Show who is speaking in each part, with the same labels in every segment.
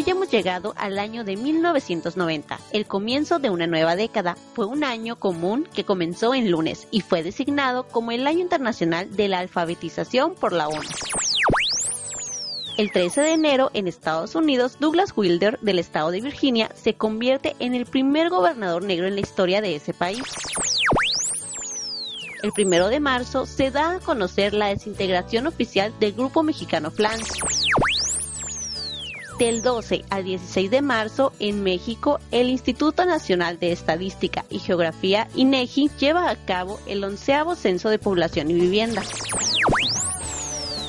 Speaker 1: Hoy hemos llegado al año de 1990, el comienzo de una nueva década. Fue un año común que comenzó en lunes y fue designado como el Año Internacional de la Alfabetización por la ONU. El 13 de enero, en Estados Unidos, Douglas Wilder, del estado de Virginia, se convierte en el primer gobernador negro en la historia de ese país. El 1 de marzo se da a conocer la desintegración oficial del grupo mexicano FLANS. Del 12 al 16 de marzo, en México, el Instituto Nacional de Estadística y Geografía, INEGI, lleva a cabo el onceavo Censo de Población y Vivienda.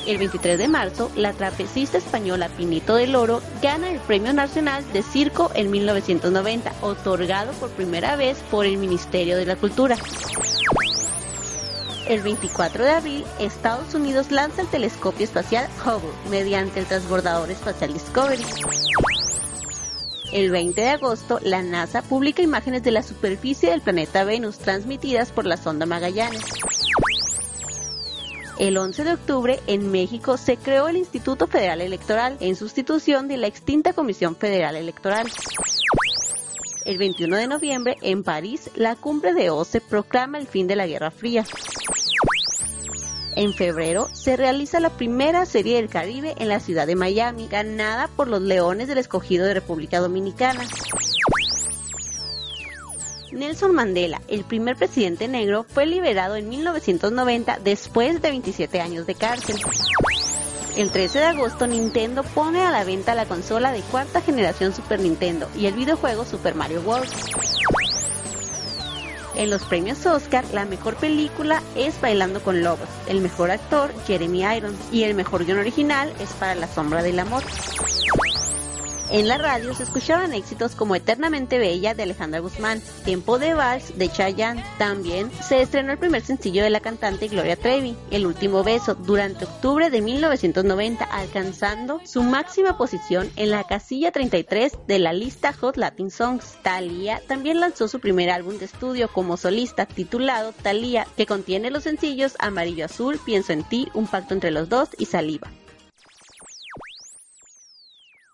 Speaker 1: El 23 de marzo, la trapecista española Pinito del Oro gana el Premio Nacional de Circo en 1990, otorgado por primera vez por el Ministerio de la Cultura. El 24 de abril, Estados Unidos lanza el telescopio espacial Hubble mediante el transbordador espacial Discovery. El 20 de agosto, la NASA publica imágenes de la superficie del planeta Venus transmitidas por la sonda Magallanes. El 11 de octubre, en México, se creó el Instituto Federal Electoral en sustitución de la extinta Comisión Federal Electoral. El 21 de noviembre, en París, la cumbre de OCE proclama el fin de la Guerra Fría. En febrero se realiza la primera Serie del Caribe en la ciudad de Miami, ganada por los Leones del Escogido de República Dominicana. Nelson Mandela, el primer presidente negro, fue liberado en 1990 después de 27 años de cárcel. El 13 de agosto Nintendo pone a la venta la consola de cuarta generación Super Nintendo y el videojuego Super Mario World. En los premios Oscar, la mejor película es Bailando con Lobos, el mejor actor Jeremy Irons y el mejor guion original es Para la sombra del amor. En la radio se escuchaban éxitos como Eternamente Bella de Alejandra Guzmán, Tiempo de Vals de Chayanne. También se estrenó el primer sencillo de la cantante Gloria Trevi, El último beso, durante octubre de 1990, alcanzando su máxima posición en la casilla 33 de la lista Hot Latin Songs. Thalía también lanzó su primer álbum de estudio como solista titulado Thalía, que contiene los sencillos Amarillo Azul, Pienso en ti, Un pacto entre los dos y Saliva.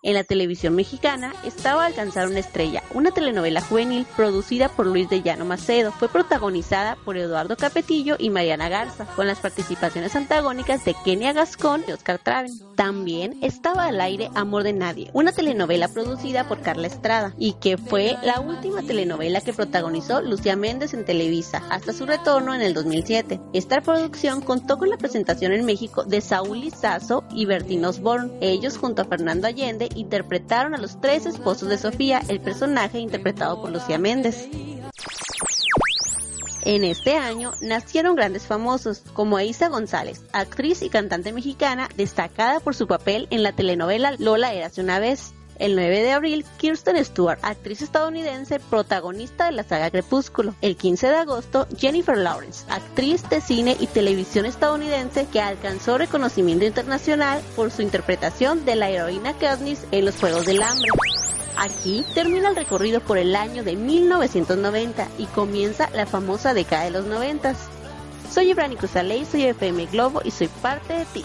Speaker 1: En la televisión mexicana estaba alcanzar una estrella, una telenovela juvenil producida por Luis de Llano Macedo. Fue protagonizada por Eduardo Capetillo y Mariana Garza, con las participaciones antagónicas de Kenia Gascón y Oscar Traven. También estaba al aire Amor de Nadie, una telenovela producida por Carla Estrada y que fue la última telenovela que protagonizó Lucía Méndez en Televisa hasta su retorno en el 2007. Esta producción contó con la presentación en México de Saúl Lizazo y Bertín Osborne, ellos junto a Fernando Allende interpretaron a los tres esposos de Sofía, el personaje interpretado por Lucía Méndez. En este año nacieron grandes famosos como Isa González, actriz y cantante mexicana destacada por su papel en la telenovela Lola Érase una vez. El 9 de abril, Kirsten Stewart, actriz estadounidense, protagonista de la saga Crepúsculo. El 15 de agosto, Jennifer Lawrence, actriz de cine y televisión estadounidense que alcanzó reconocimiento internacional por su interpretación de la heroína Katniss en los Juegos del Hambre. Aquí termina el recorrido por el año de 1990 y comienza la famosa década de los 90. Soy Ibrani Cruzaley, soy FM Globo y soy parte de ti.